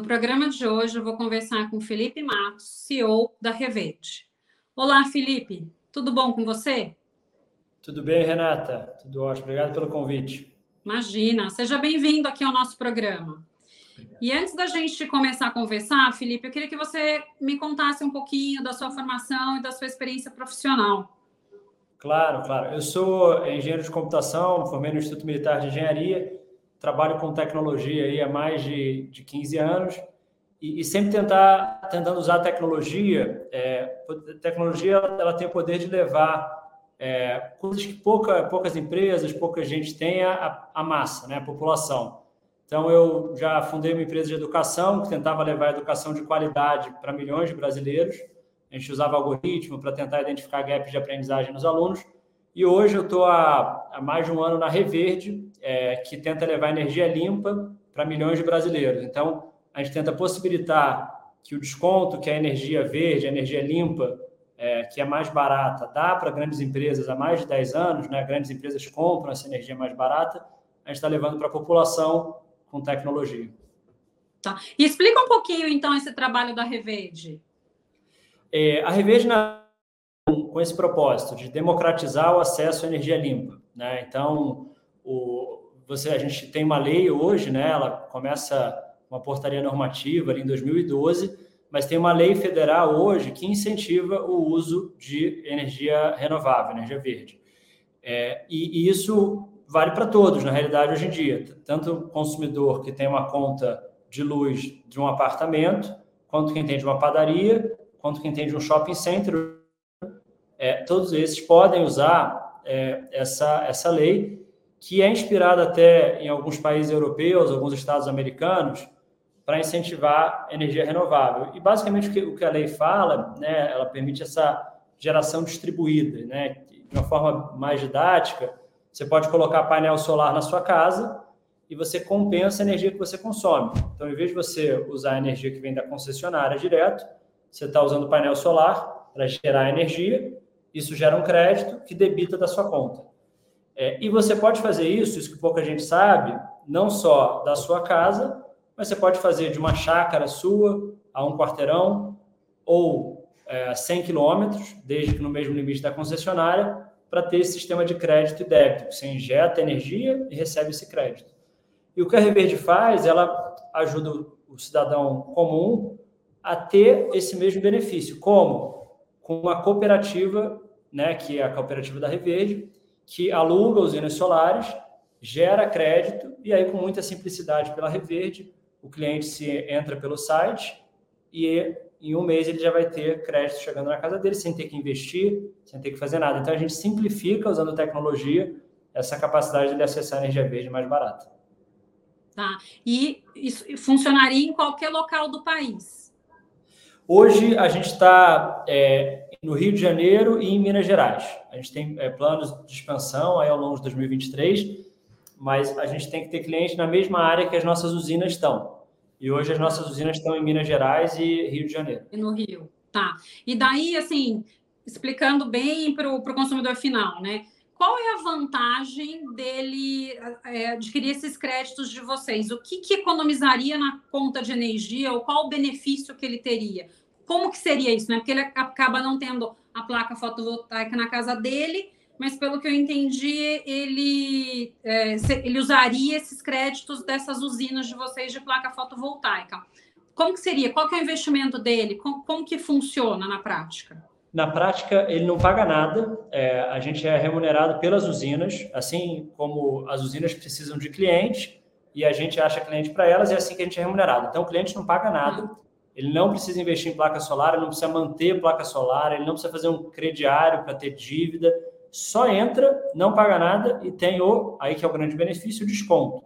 No programa de hoje eu vou conversar com Felipe Matos, CEO da Revete. Olá, Felipe, tudo bom com você? Tudo bem, Renata? Tudo ótimo. Obrigado pelo convite. Imagina, seja bem-vindo aqui ao nosso programa. E antes da gente começar a conversar, Felipe, eu queria que você me contasse um pouquinho da sua formação e da sua experiência profissional. Claro, claro. Eu sou engenheiro de computação, formei no Instituto Militar de Engenharia trabalho com tecnologia aí há mais de, de 15 anos e, e sempre tentar tentando usar a tecnologia. É, a tecnologia ela tem o poder de levar é, coisas que pouca, poucas empresas, pouca gente tem a, a massa, né, a população. Então, eu já fundei uma empresa de educação que tentava levar educação de qualidade para milhões de brasileiros. A gente usava algoritmo para tentar identificar gaps de aprendizagem nos alunos. E hoje eu estou há, há, mais de um ano na Reverde, é, que tenta levar energia limpa para milhões de brasileiros. Então, a gente tenta possibilitar que o desconto que a energia verde, a energia limpa, é, que é mais barata, dá para grandes empresas há mais de 10 anos, né? grandes empresas compram essa energia mais barata, a gente está levando para a população com tecnologia. Tá. E explica um pouquinho, então, esse trabalho da Reverde. É, a Reverde, na com esse propósito de democratizar o acesso à energia limpa. Né? Então, o, você, a gente tem uma lei hoje, né? ela começa uma portaria normativa ali em 2012, mas tem uma lei federal hoje que incentiva o uso de energia renovável, energia verde. É, e, e isso vale para todos, na realidade, hoje em dia. Tanto o consumidor que tem uma conta de luz de um apartamento, quanto quem tem de uma padaria, quanto quem tem de um shopping center é, todos esses podem usar é, essa, essa lei, que é inspirada até em alguns países europeus, alguns estados americanos, para incentivar energia renovável. E basicamente o que, o que a lei fala, né, ela permite essa geração distribuída, né, de uma forma mais didática. Você pode colocar painel solar na sua casa e você compensa a energia que você consome. Então, em vez de você usar a energia que vem da concessionária direto, você está usando painel solar para gerar energia isso gera um crédito que debita da sua conta. É, e você pode fazer isso, isso que pouca gente sabe, não só da sua casa, mas você pode fazer de uma chácara sua a um quarteirão ou é, 100 quilômetros, desde que no mesmo limite da concessionária, para ter esse sistema de crédito e débito. Você injeta energia e recebe esse crédito. E o que a Reverde faz, ela ajuda o cidadão comum a ter esse mesmo benefício. Como? Com uma cooperativa, né, que é a cooperativa da Reverde, que aluga usinas solares, gera crédito e aí com muita simplicidade pela Reverde, o cliente se entra pelo site e em um mês ele já vai ter crédito chegando na casa dele sem ter que investir, sem ter que fazer nada. Então a gente simplifica usando tecnologia essa capacidade de acessar a energia verde mais barata. Tá. E isso funcionaria em qualquer local do país. Hoje a gente está é, no Rio de Janeiro e em Minas Gerais. A gente tem é, planos de expansão aí ao longo de 2023, mas a gente tem que ter clientes na mesma área que as nossas usinas estão. E hoje as nossas usinas estão em Minas Gerais e Rio de Janeiro. E no Rio, tá. E daí, assim, explicando bem para o consumidor final, né? Qual é a vantagem dele é, adquirir esses créditos de vocês? O que, que economizaria na conta de energia ou qual o benefício que ele teria? como que seria isso, né? Porque ele acaba não tendo a placa fotovoltaica na casa dele, mas pelo que eu entendi, ele, é, ele usaria esses créditos dessas usinas de vocês de placa fotovoltaica. Como que seria? Qual que é o investimento dele? Como, como que funciona na prática? Na prática, ele não paga nada. É, a gente é remunerado pelas usinas, assim como as usinas precisam de clientes e a gente acha cliente para elas, é assim que a gente é remunerado. Então, o cliente não paga nada. Ele não precisa investir em placa solar, ele não precisa manter placa solar, ele não precisa fazer um crediário para ter dívida. Só entra, não paga nada e tem o, aí que é o grande benefício, o desconto.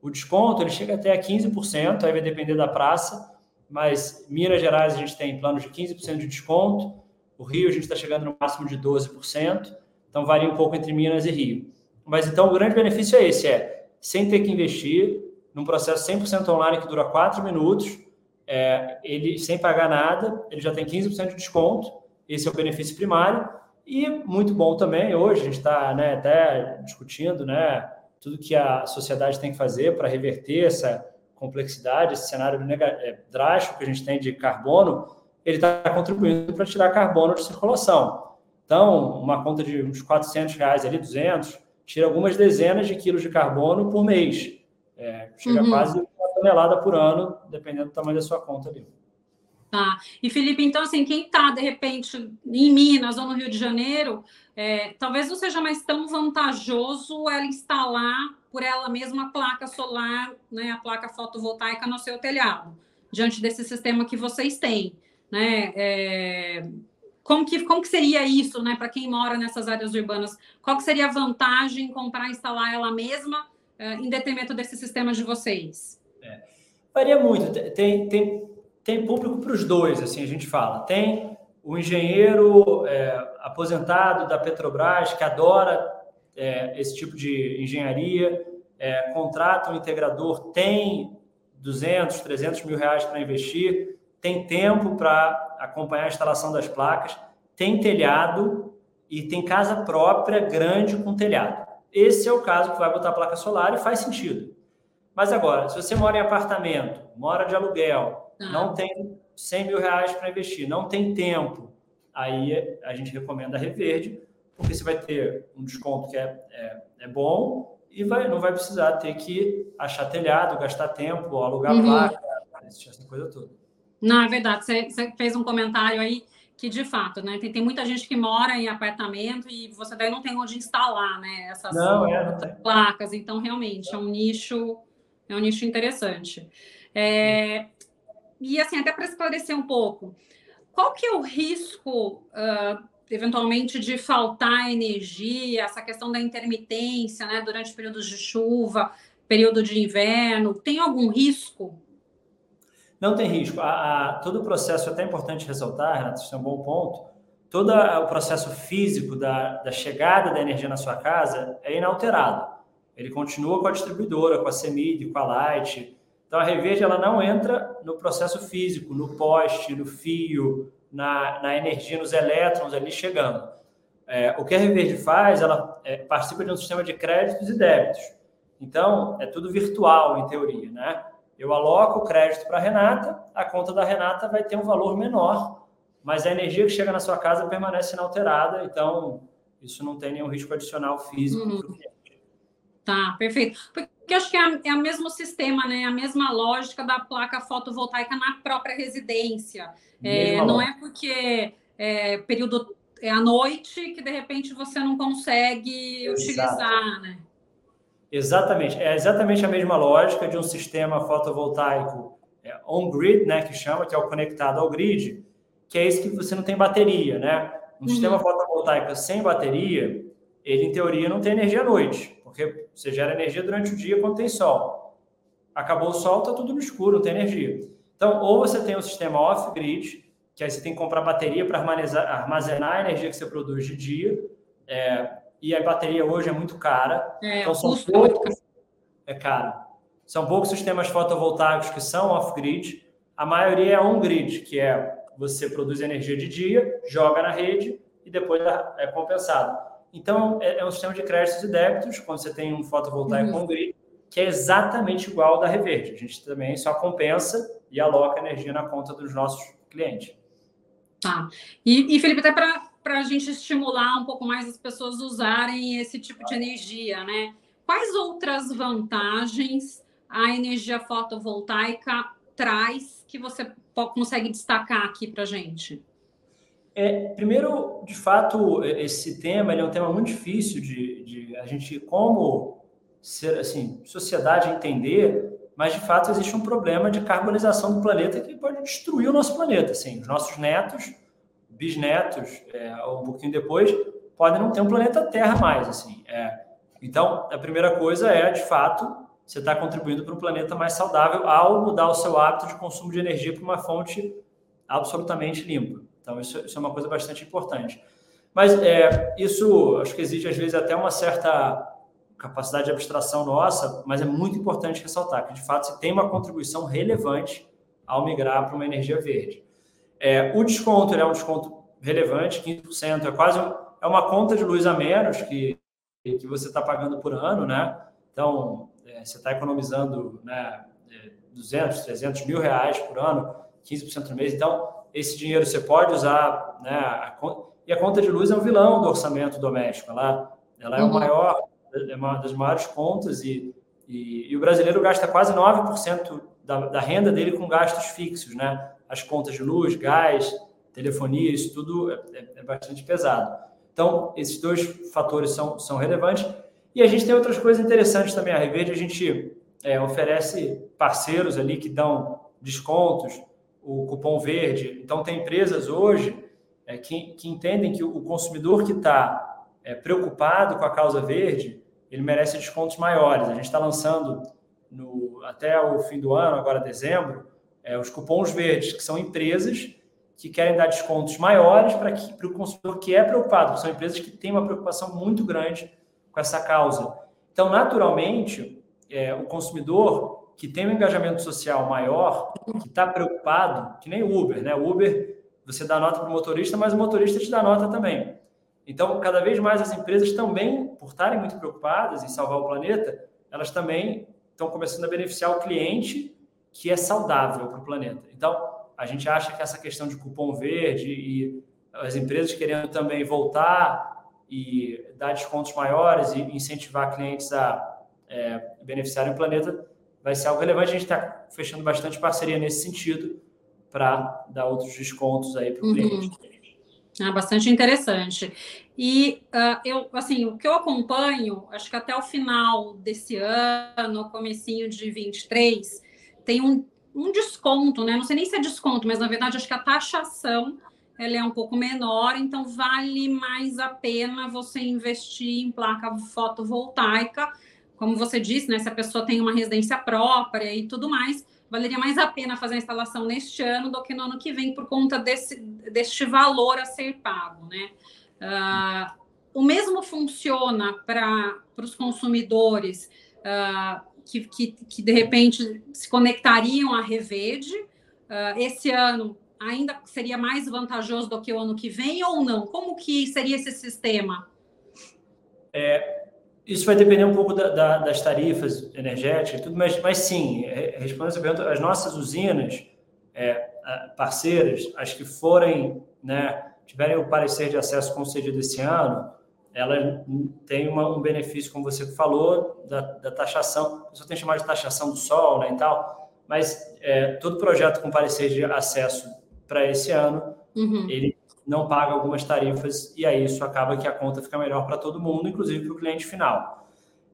O desconto ele chega até a 15%, aí vai depender da praça, mas Minas Gerais a gente tem planos de 15% de desconto, o Rio a gente está chegando no máximo de 12%, então varia um pouco entre Minas e Rio. Mas então o grande benefício é esse, é sem ter que investir, num processo 100% online que dura 4 minutos, é, ele sem pagar nada, ele já tem 15% de desconto, esse é o benefício primário, e muito bom também, hoje a gente está né, até discutindo né, tudo que a sociedade tem que fazer para reverter essa complexidade, esse cenário é, drástico que a gente tem de carbono, ele está contribuindo para tirar carbono de circulação. Então, uma conta de uns 400 reais ali, 200, tira algumas dezenas de quilos de carbono por mês. É, chega uhum. quase uma tonelada por ano, dependendo do tamanho da sua conta ali. Tá. E Felipe, então, assim, quem está, de repente, em Minas ou no Rio de Janeiro, é, talvez não seja mais tão vantajoso ela instalar por ela mesma a placa solar, né, a placa fotovoltaica no seu telhado, diante desse sistema que vocês têm. Né? É, como, que, como que seria isso né, para quem mora nessas áreas urbanas? Qual que seria a vantagem em comprar e instalar ela mesma é, em detrimento desse sistema de vocês? É, varia muito. Tem, tem tem público para os dois, assim a gente fala. Tem o engenheiro é, aposentado da Petrobras que adora é, esse tipo de engenharia, é, contrata um integrador, tem 200, 300 mil reais para investir, tem tempo para acompanhar a instalação das placas, tem telhado e tem casa própria grande com telhado. Esse é o caso que vai botar placa solar e faz sentido. Mas agora, se você mora em apartamento, mora de aluguel, Tá. não tem 100 mil reais para investir, não tem tempo, aí a gente recomenda a Reverde, porque você vai ter um desconto que é, é, é bom e vai, não vai precisar ter que achar telhado, gastar tempo, alugar uhum. placa, essa coisa toda. Não, é verdade. Você, você, fez um comentário aí que, de fato, né? Tem, tem muita gente que mora em apartamento e você daí não tem onde instalar, né? Essas não, é, não placas. Então, realmente, é um nicho, é um nicho interessante. É, e assim, até para esclarecer um pouco, qual que é o risco, uh, eventualmente, de faltar energia, essa questão da intermitência, né, durante períodos de chuva, período de inverno? Tem algum risco? Não tem risco. A, a, todo o processo, é até importante ressaltar, Renato, isso é um bom ponto, todo o processo físico da, da chegada da energia na sua casa é inalterado. Ele continua com a distribuidora, com a CEMID, com a Light, então, a Reverde ela não entra no processo físico, no poste, no fio, na, na energia, nos elétrons ali chegando. É, o que a Reverde faz, ela é, participa de um sistema de créditos e débitos. Então, é tudo virtual, em teoria, né? Eu aloco o crédito para a Renata, a conta da Renata vai ter um valor menor, mas a energia que chega na sua casa permanece inalterada, então isso não tem nenhum risco adicional físico. Uhum. Tá, perfeito. Porque acho que é, é o mesmo sistema, né? A mesma lógica da placa fotovoltaica na própria residência. É, não é porque é período é à noite que de repente você não consegue Exato. utilizar, né? Exatamente, é exatamente a mesma lógica de um sistema fotovoltaico é, on-grid, né, que chama, que é o conectado ao grid, que é esse que você não tem bateria, né? Um uhum. sistema fotovoltaico sem bateria, ele em teoria não tem energia à noite porque você gera energia durante o dia quando tem sol. Acabou o sol, está tudo no escuro, não tem energia. Então, ou você tem um sistema off-grid, que aí você tem que comprar bateria para armazenar a energia que você produz de dia, é, e a bateria hoje é muito cara. É, então, são poucos, é caro. São poucos sistemas fotovoltaicos que são off-grid. A maioria é on-grid, que é você produz energia de dia, joga na rede e depois é compensado. Então, é, é, um sistema de créditos e débitos, quando você tem um fotovoltaico uhum. com grid, que é exatamente igual ao da Reverde. A gente também só compensa e aloca energia na conta dos nossos clientes. Tá. E, e Felipe, até para a gente estimular um pouco mais as pessoas usarem esse tipo de energia, né? Quais outras vantagens a energia fotovoltaica traz que você consegue destacar aqui para a gente? É, primeiro, de fato, esse tema é um tema muito difícil de, de, a gente, como ser, assim, sociedade entender, mas de fato existe um problema de carbonização do planeta que pode destruir o nosso planeta. Assim, os nossos netos, bisnetos, é, um pouquinho depois, podem não ter um planeta Terra mais. Assim, é. Então, a primeira coisa é, de fato, você está contribuindo para um planeta mais saudável ao mudar o seu hábito de consumo de energia para uma fonte absolutamente limpa. Então, isso, isso é uma coisa bastante importante. Mas é, isso acho que exige, às vezes, até uma certa capacidade de abstração nossa, mas é muito importante ressaltar que, de fato, se tem uma contribuição relevante ao migrar para uma energia verde. É, o desconto é um desconto relevante, 15%, é quase um, é uma conta de luz a menos que, que você está pagando por ano, né? Então, é, você está economizando né, 200, 300 mil reais por ano, 15% no mês. Então, esse dinheiro você pode usar, né? A, e a conta de luz é um vilão do orçamento doméstico. Ela, ela é uhum. o maior, é uma das maiores contas e, e, e o brasileiro gasta quase 9% da, da, renda dele com gastos fixos, né? As contas de luz, gás, telefonia, isso tudo é, é, é bastante pesado. Então, esses dois fatores são, são relevantes. E a gente tem outras coisas interessantes também. A Reverde, a gente é, oferece parceiros ali que dão descontos, o cupom verde. Então, tem empresas hoje é, que, que entendem que o consumidor que está é, preocupado com a causa verde, ele merece descontos maiores. A gente está lançando no, até o fim do ano, agora dezembro, é, os cupons verdes, que são empresas que querem dar descontos maiores para o consumidor que é preocupado, são empresas que têm uma preocupação muito grande com essa causa. Então, naturalmente, é, o consumidor que tem um engajamento social maior, que está preocupado, que nem Uber, né? Uber, você dá nota para o motorista, mas o motorista te dá nota também. Então, cada vez mais as empresas também, por estarem muito preocupadas em salvar o planeta, elas também estão começando a beneficiar o cliente que é saudável para o planeta. Então, a gente acha que essa questão de cupom verde e as empresas querendo também voltar e dar descontos maiores e incentivar clientes a é, beneficiarem o planeta vai ser algo relevante. A gente está fechando bastante parceria nesse sentido para dar outros descontos aí para o uhum. cliente. Ah, bastante interessante. E uh, eu, assim, o que eu acompanho, acho que até o final desse ano, comecinho de 23, tem um um desconto, né? Não sei nem se é desconto, mas na verdade acho que a taxação ela é um pouco menor, então vale mais a pena você investir em placa fotovoltaica, como você disse, né? Se a pessoa tem uma residência própria e tudo mais, valeria mais a pena fazer a instalação neste ano do que no ano que vem por conta desse deste valor a ser pago, né? Uh, o mesmo funciona para os consumidores. Uh, que, que, que de repente se conectariam à Revede. Uh, esse ano ainda seria mais vantajoso do que o ano que vem ou não? Como que seria esse sistema? É, isso vai depender um pouco da, da, das tarifas energéticas, tudo, mas, mas sim, respondendo essa pergunta, as nossas usinas é, parceiras, as que forem, né, tiverem o parecer de acesso concedido esse ano, ela tem uma, um benefício, como você falou, da, da taxação. Você tem chamado de taxação do sol né, e tal, mas é, todo projeto com parecer de acesso para esse ano, uhum. ele não paga algumas tarifas e aí isso acaba que a conta fica melhor para todo mundo, inclusive para o cliente final.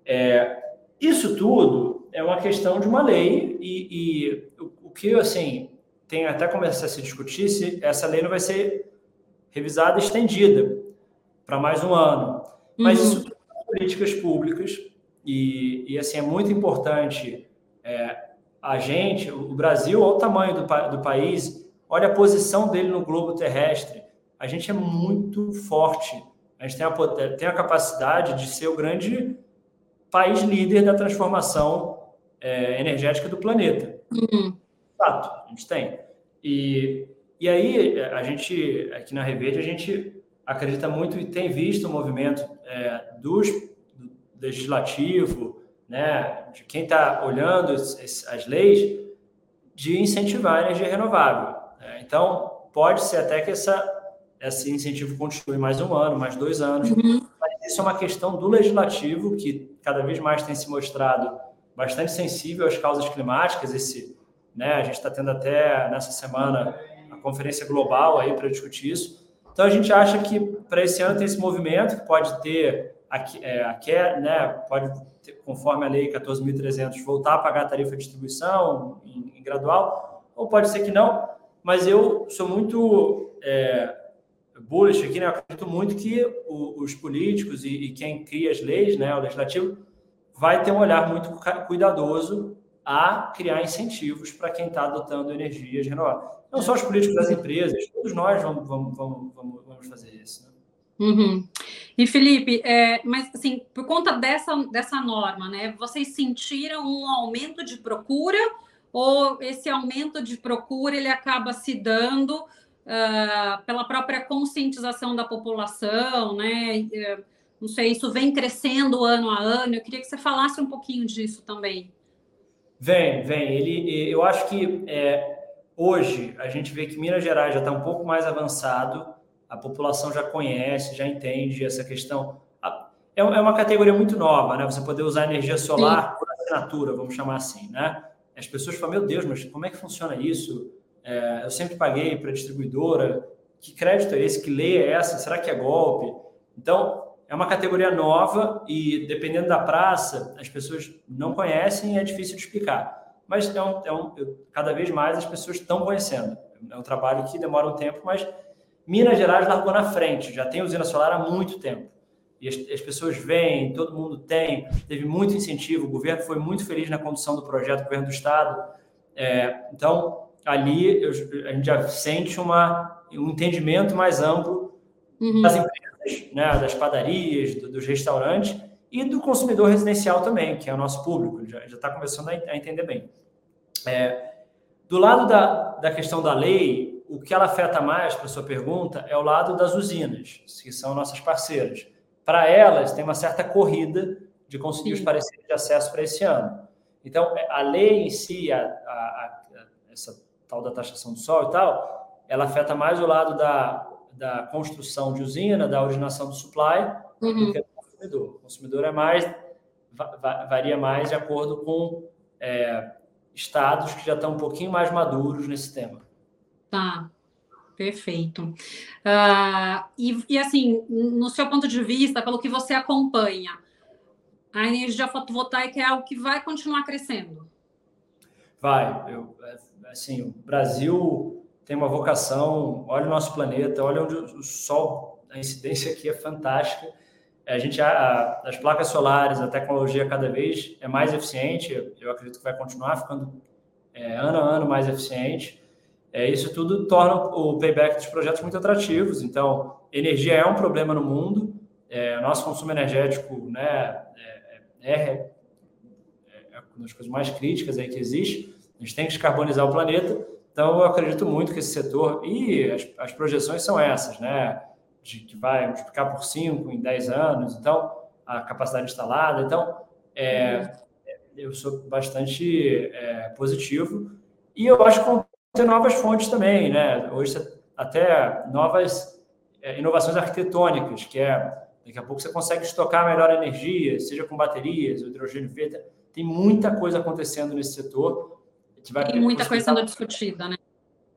É, isso tudo é uma questão de uma lei e, e o, o que, assim, tem até começar a se discutir se essa lei não vai ser revisada e estendida para mais um ano. Mas uhum. isso são políticas públicas e, e, assim, é muito importante é, a gente, o Brasil, olha o tamanho do, do país, olha a posição dele no globo terrestre. A gente é muito forte. A gente tem a, tem a capacidade de ser o grande país líder da transformação é, energética do planeta. Uhum. Fato, a gente tem. E, e aí, a gente, aqui na Reverde, a gente acredita muito e tem visto o movimento é, dos, do legislativo, né, de quem está olhando as, as, leis, de incentivar a energia renovável. Né? Então, pode ser até que essa, esse incentivo continue mais um ano, mais dois anos, uhum. mas isso é uma questão do legislativo, que cada vez mais tem se mostrado bastante sensível às causas climáticas. Esse, né, a gente está tendo até nessa semana a conferência global aí para discutir isso. Então a gente acha que para esse ano tem esse movimento que pode ter aqui, é, né, pode ter, conforme a lei 14.300 voltar a pagar a tarifa de distribuição em, em, gradual, ou pode ser que não. Mas eu sou muito é, bullish aqui, né? Eu acredito muito que o, os políticos e, e, quem cria as leis, né, o legislativo, vai ter um olhar muito cuidadoso a criar incentivos para quem está adotando energias renováveis. Não só os políticos das empresas, todos nós vamos, vamos, vamos, vamos fazer isso. Né? Uhum. E Felipe, é, mas assim, por conta dessa, dessa norma, né, vocês sentiram um aumento de procura ou esse aumento de procura ele acaba se dando uh, pela própria conscientização da população, né? É, não sei, isso vem crescendo ano a ano. Eu queria que você falasse um pouquinho disso também. Vem, vem. Ele, eu acho que é, hoje a gente vê que Minas Gerais já está um pouco mais avançado, a população já conhece, já entende essa questão. É, é uma categoria muito nova, né? Você poder usar energia solar Sim. por assinatura, vamos chamar assim, né? As pessoas falam, meu Deus, mas como é que funciona isso? É, eu sempre paguei para a distribuidora, que crédito é esse? Que lei é essa? Será que é golpe? Então, é uma categoria nova e, dependendo da praça, as pessoas não conhecem e é difícil de explicar. Mas é um, é um, cada vez mais as pessoas estão conhecendo. É um trabalho que demora um tempo, mas Minas Gerais largou na frente, já tem usina solar há muito tempo. E as, as pessoas vêm, todo mundo tem, teve muito incentivo, o governo foi muito feliz na condução do projeto, o governo do Estado. É, então, ali eu, a gente já sente uma, um entendimento mais amplo uhum. das empresas, né, das padarias, do, dos restaurantes e do consumidor residencial também, que é o nosso público, já está começando a, a, entender bem. É, do lado da, da questão da lei, o que ela afeta mais, para sua pergunta, é o lado das usinas, que são nossas parceiras. Para elas, tem uma certa corrida de conseguir Sim. os pareceres de acesso para esse ano. Então, a lei em si, a, a, a, essa tal da taxação do sol e tal, ela afeta mais o lado da, da construção de usina, da originação do supply, uhum. do que do consumidor. O consumidor é mais, varia mais de acordo com é, estados que já estão um pouquinho mais maduros nesse tema. Tá, perfeito. Uh, e, e, assim, no seu ponto de vista, pelo que você acompanha, a energia fotovoltaica é algo que vai continuar crescendo? Vai. Eu, assim, o Brasil tem uma vocação, olha o nosso planeta, olha onde o Sol, a incidência aqui é fantástica. A gente, a, as placas solares, a tecnologia cada vez é mais eficiente, eu acredito que vai continuar ficando é, ano a ano mais eficiente. É, isso tudo torna o payback dos projetos muito atrativos. Então, energia é um problema no mundo. É, nosso consumo energético né, é, é, é, é uma das coisas mais críticas aí que existe. A gente tem que descarbonizar o planeta. Então, eu acredito muito que esse setor, e as, as projeções são essas, né? De que vai multiplicar por 5 em 10 anos, então, a capacidade instalada. Então, é, eu sou bastante é, positivo. E eu acho que ter novas fontes também, né? Hoje até novas é, inovações arquitetônicas, que é daqui a pouco você consegue estocar melhor energia, seja com baterias, hidrogênio verde. Tem muita coisa acontecendo nesse setor. Tem muita coisa sendo discutida, né?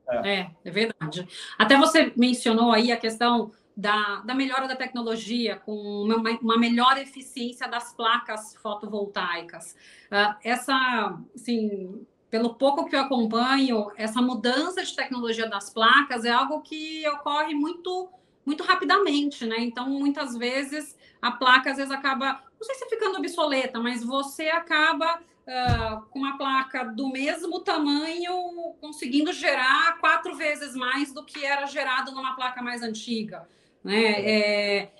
É. é, é verdade. Até você mencionou aí a questão da, da, melhora da tecnologia, com uma, uma, melhor eficiência das placas fotovoltaicas. Uh, essa, assim, pelo pouco que eu acompanho, essa mudança de tecnologia das placas é algo que ocorre muito muito rapidamente, né? Então, muitas vezes a placa às vezes acaba, não sei se ficando obsoleta, mas você acaba uh, com uma placa do mesmo tamanho conseguindo gerar quatro vezes mais do que era gerado numa placa mais antiga, né? É,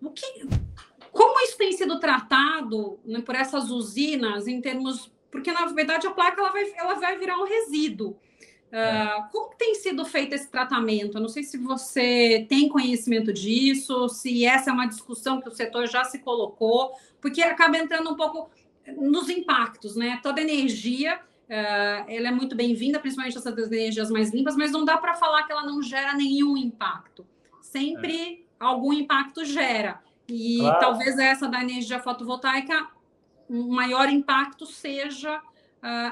o que, como isso tem sido tratado né, por essas usinas em termos porque na verdade a placa ela vai, ela vai virar um resíduo. Uh, como tem sido feito esse tratamento? Eu não sei se você tem conhecimento disso, se essa é uma discussão que o setor já se colocou, porque acaba entrando um pouco nos impactos, né? Toda energia uh, ela é muito bem-vinda, principalmente essas energias mais limpas, mas não dá para falar que ela não gera nenhum impacto. Sempre é. algum impacto gera. E claro. talvez essa da energia fotovoltaica um maior impacto seja uh,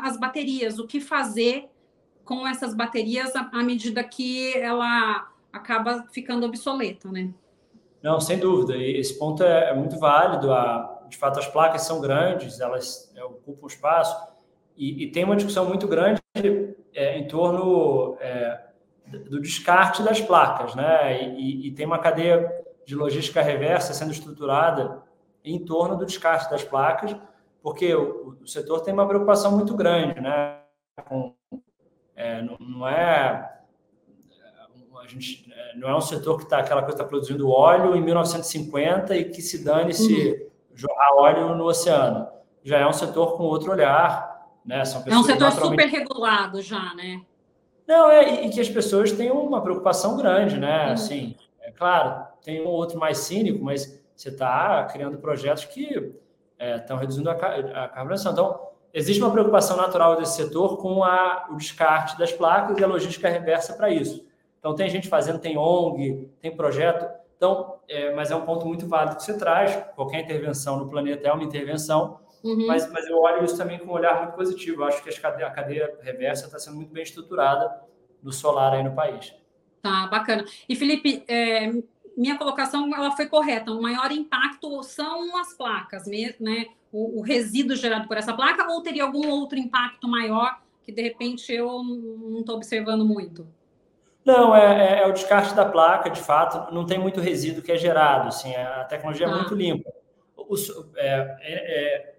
as baterias, o que fazer com essas baterias à, medida que ela acaba ficando obsoleta, né? Não, sem dúvida. E esse ponto é, é muito válido. A, de fato, as placas são grandes, elas é, ocupam espaço e, e, tem uma discussão muito grande é, em torno é, do descarte das placas, né? E, e, tem uma cadeia de logística reversa sendo estruturada em torno do descarte das placas, porque o, o setor tem uma preocupação muito grande, né? Com, é, não, não, é a gente é, não é um setor que está aquela coisa está produzindo óleo em 1950 e que se dane se uhum. jorrar óleo no oceano. Já é um setor com outro olhar, né? São é um setor naturalmente... super regulado já, né? Não, é, e que as pessoas têm uma preocupação grande, né? Uhum. Assim, é claro, tem um outro mais cínico, mas você está criando projetos que estão é, reduzindo a, a carbonação. Então, existe uma preocupação natural desse setor com a, o descarte das placas e a logística reversa para isso. Então, tem gente fazendo, tem ONG, tem projeto. Então, é, mas é um ponto muito válido que você traz. Qualquer intervenção no planeta é uma intervenção, uhum. mas, mas eu olho isso também com um olhar muito positivo. Eu acho que a cadeia reversa está sendo muito bem estruturada no solar aí no país. Tá, bacana. E, Felipe, é, minha colocação ela foi correta. O maior impacto são as placas, né? O, o, resíduo gerado por essa placa, ou teria algum outro impacto maior que de repente eu não estou observando muito? Não, é, é, é, o descarte da placa, de fato, não tem muito resíduo que é gerado. Assim, a tecnologia é ah. muito limpa. O, é, é, é,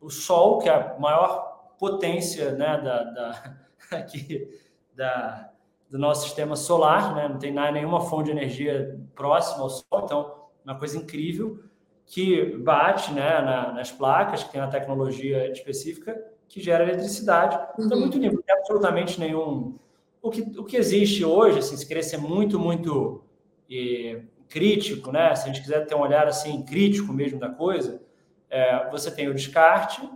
o sol, que é a maior potência né, da, da, aqui, da, do nosso sistema solar, né? não tem nenhuma fonte de energia próxima ao Sol, então uma coisa incrível que bate né, na, nas placas, que tem a tecnologia específica que gera eletricidade. Então, é uhum. muito limpo, não tem absolutamente nenhum. O que, o que existe hoje, assim, se querer ser muito, muito eh, crítico, né? se a gente quiser ter um olhar assim crítico mesmo da coisa, é, você tem o descarte,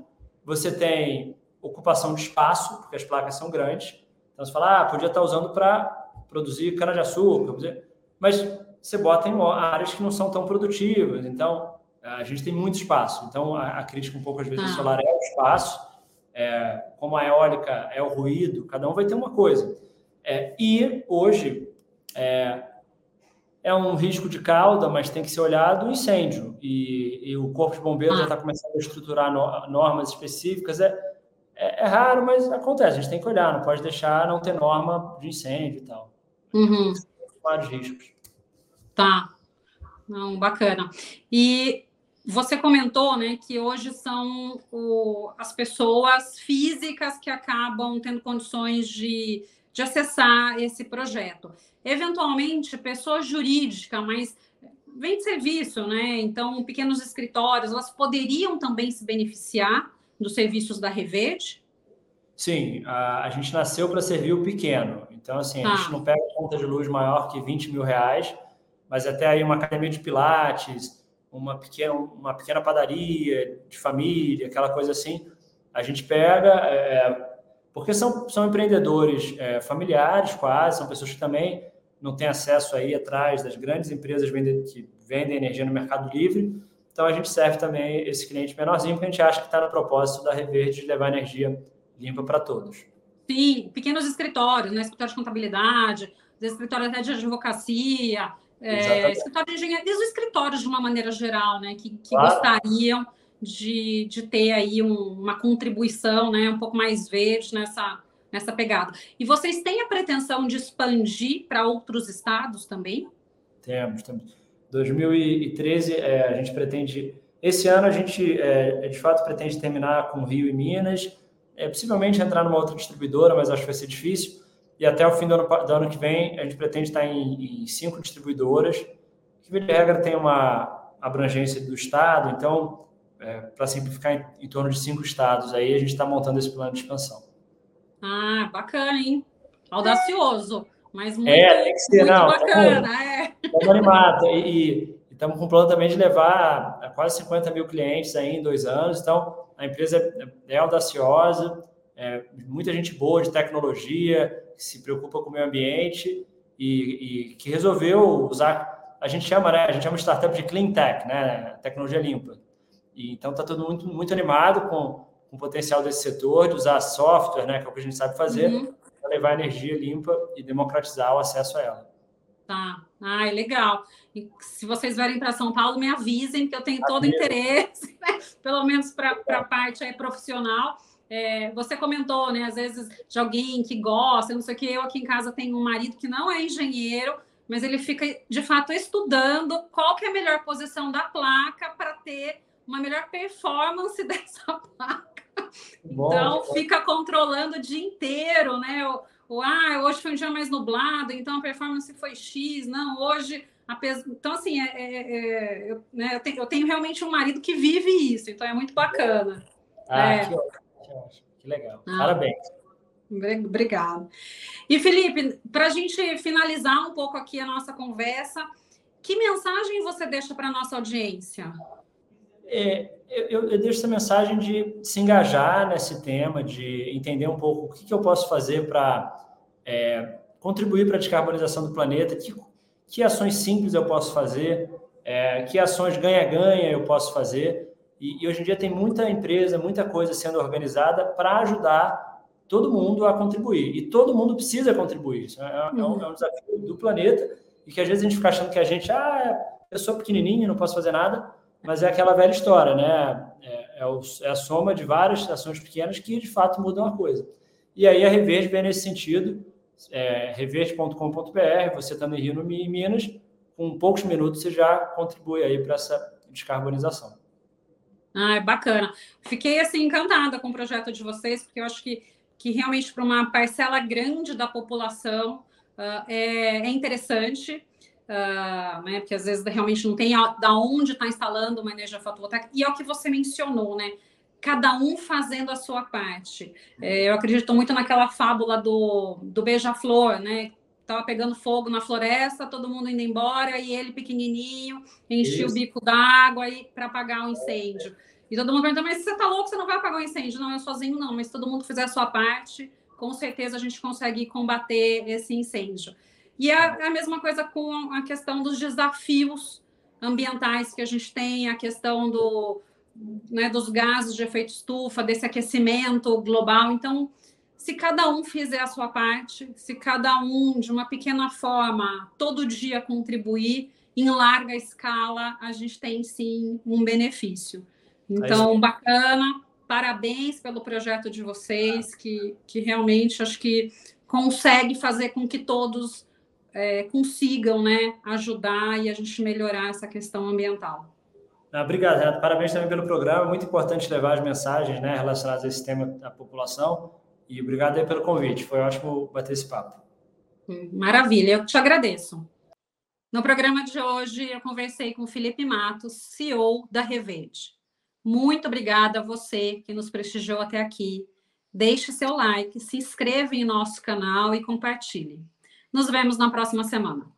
você tem ocupação de espaço, porque as placas são grandes, então você fala, ah, podia estar usando para produzir cana-de-açúcar, mas você bota em áreas que não são tão produtivas. Então, a gente tem muito espaço. Então, a, a crítica um pouco às vezes ah. solar é o espaço, é, como a eólica é o ruído, cada um vai ter uma coisa. É, e hoje é, é, um risco de cauda, mas tem que ser olhado o incêndio. E, e o Corpo de Bombeiros ah. já está começando a estruturar no, normas específicas. É, é, é, raro, mas acontece. A gente tem que olhar, não pode deixar não ter norma de incêndio e tal. Uhum. Vários riscos. Tá. Não, bacana. E você comentou, né, que hoje são o, as pessoas físicas que acabam tendo condições de, de acessar esse projeto. Eventualmente, pessoa jurídica, mas vem de serviço, né? Então, pequenos escritórios, elas poderiam também se beneficiar dos serviços da Revete? Sim, a, a gente nasceu para servir o pequeno. Então, assim, a gente ah. não pega conta de luz maior que 20 mil reais, mas até aí uma academia de pilates, uma pequena, uma pequena padaria de família, aquela coisa assim, a gente pega, é, é porque são, são empreendedores é, familiares quase, são pessoas que também não têm acesso aí atrás das grandes empresas que vendem energia no mercado livre, então a gente serve também esse cliente menorzinho, porque a gente acha que está no propósito da Reverde de levar energia limpa para todos. Sim, pequenos escritórios, né? escritório de contabilidade, escritório até de advocacia, é, escritório de engenharia, os escritórios de uma maneira geral, né? Que, que claro. gostariam de, de ter aí um, uma contribuição né, um pouco mais verde nessa, nessa pegada. E vocês têm a pretensão de expandir para outros estados também? Temos, temos. 2013, é, a gente pretende. Esse ano, a gente, é, de fato, pretende terminar com Rio e Minas, é, possivelmente entrar numa outra distribuidora, mas acho que vai ser difícil. E até o fim do ano, do ano que vem, a gente pretende estar em, em cinco distribuidoras, que, de regra, tem uma abrangência do Estado, então, é, para simplificar, em, em, torno de cinco estados. Aí a gente está montando esse plano de expansão. Ah, bacana, hein? Audacioso. Mas muito, é, tem que ser, muito não, bacana, tamo, é. Estamos animados. E estamos com o plano também de levar a quase 50 mil clientes aí em dois anos. Então, a empresa é, é audaciosa, é, muita gente boa de tecnologia, que se preocupa com o meio ambiente e, e que resolveu usar, a gente chama, né? A gente chama de startup de clean tech, né? Tecnologia limpa. E, então, está todo muito, muito animado com, com o potencial desse setor, de usar software, né? Que é o que a gente sabe fazer. Uhum levar energia limpa e democratizar o acesso a ela. Tá, ai, legal. E se vocês vierem para São Paulo, me avisem que eu tenho todo o interesse, né? pelo menos para a parte aí profissional. É, você comentou, né, às vezes, de alguém que gosta, não sei o que. Eu aqui em casa tenho um marido que não é engenheiro, mas ele fica, de fato, estudando qual que é a melhor posição da placa para ter uma melhor performance dessa placa. Bom, então, bom. fica controlando o dia inteiro, né? O, o, ah, hoje foi um dia mais nublado, então a performance foi X. Não, hoje. Então, assim, é, é, é eu, né, eu, tenho, eu, tenho, realmente um marido que vive isso, então é muito bacana. Ah, é. que ótimo, que legal. Ah, Parabéns. Obrigada. E, Felipe, para a gente finalizar um pouco aqui a nossa conversa, que mensagem você deixa para a nossa audiência? é, eu, eu, deixo essa mensagem de se engajar nesse tema, de entender um pouco o que, que eu posso fazer para é, contribuir para a descarbonização do planeta, que, que ações simples eu posso fazer, é, que ações ganha-ganha eu posso fazer. E, e, hoje em dia tem muita empresa, muita coisa sendo organizada para ajudar todo mundo a contribuir. E todo mundo precisa contribuir. Isso é, é, um, uhum. é um desafio do planeta e que às vezes a gente fica achando que a gente, ah, eu sou pequenininho, não posso fazer nada, mas é aquela velha história, né? É, é, o, é, a soma de várias ações pequenas que de fato mudam a coisa. E aí a Reverde vem nesse sentido, é, reverde.com.br, você está no Rio, no Minas, com poucos minutos você já contribui aí para essa descarbonização. Ah, é bacana. Fiquei assim encantada com o projeto de vocês, porque eu acho que, que realmente para uma parcela grande da população uh, é, é, interessante. Uh, né, porque às vezes realmente não tem a, da onde está instalando uma energia fotovoltaica, e é o que você mencionou, né? Cada um fazendo a sua parte. É, eu acredito muito naquela fábula do, do beija-flor, né? Tava pegando fogo na floresta, todo mundo indo embora, e ele pequenininho, enchia o bico d'água para apagar o incêndio. E todo mundo pergunta, mas você tá louco, você não vai apagar o incêndio? Não, eu sozinho não, mas todo mundo fizer a sua parte, com certeza a gente consegue combater esse incêndio. E é a mesma coisa com a questão dos desafios ambientais que a gente tem, a questão do, né, dos gases de efeito estufa, desse aquecimento global. Então, se cada um fizer a sua parte, se cada um, de uma pequena forma, todo dia contribuir, em larga escala, a gente tem sim um benefício. Então, é bacana, parabéns pelo projeto de vocês, que, que realmente acho que consegue fazer com que todos é, consigam né, ajudar e a gente melhorar essa questão ambiental. Ah, obrigado, Renato. Parabéns também pelo programa. Muito importante levar as mensagens né, relacionadas a esse tema da população. E obrigado aí pelo convite. Foi ótimo bater esse papo. Maravilha, eu te agradeço. No programa de hoje, eu conversei com Felipe Matos, CEO da Revede. Muito obrigada a você que nos prestigiou até aqui. Deixe seu like, se inscreva em nosso canal e compartilhe. Nos vemos na próxima semana.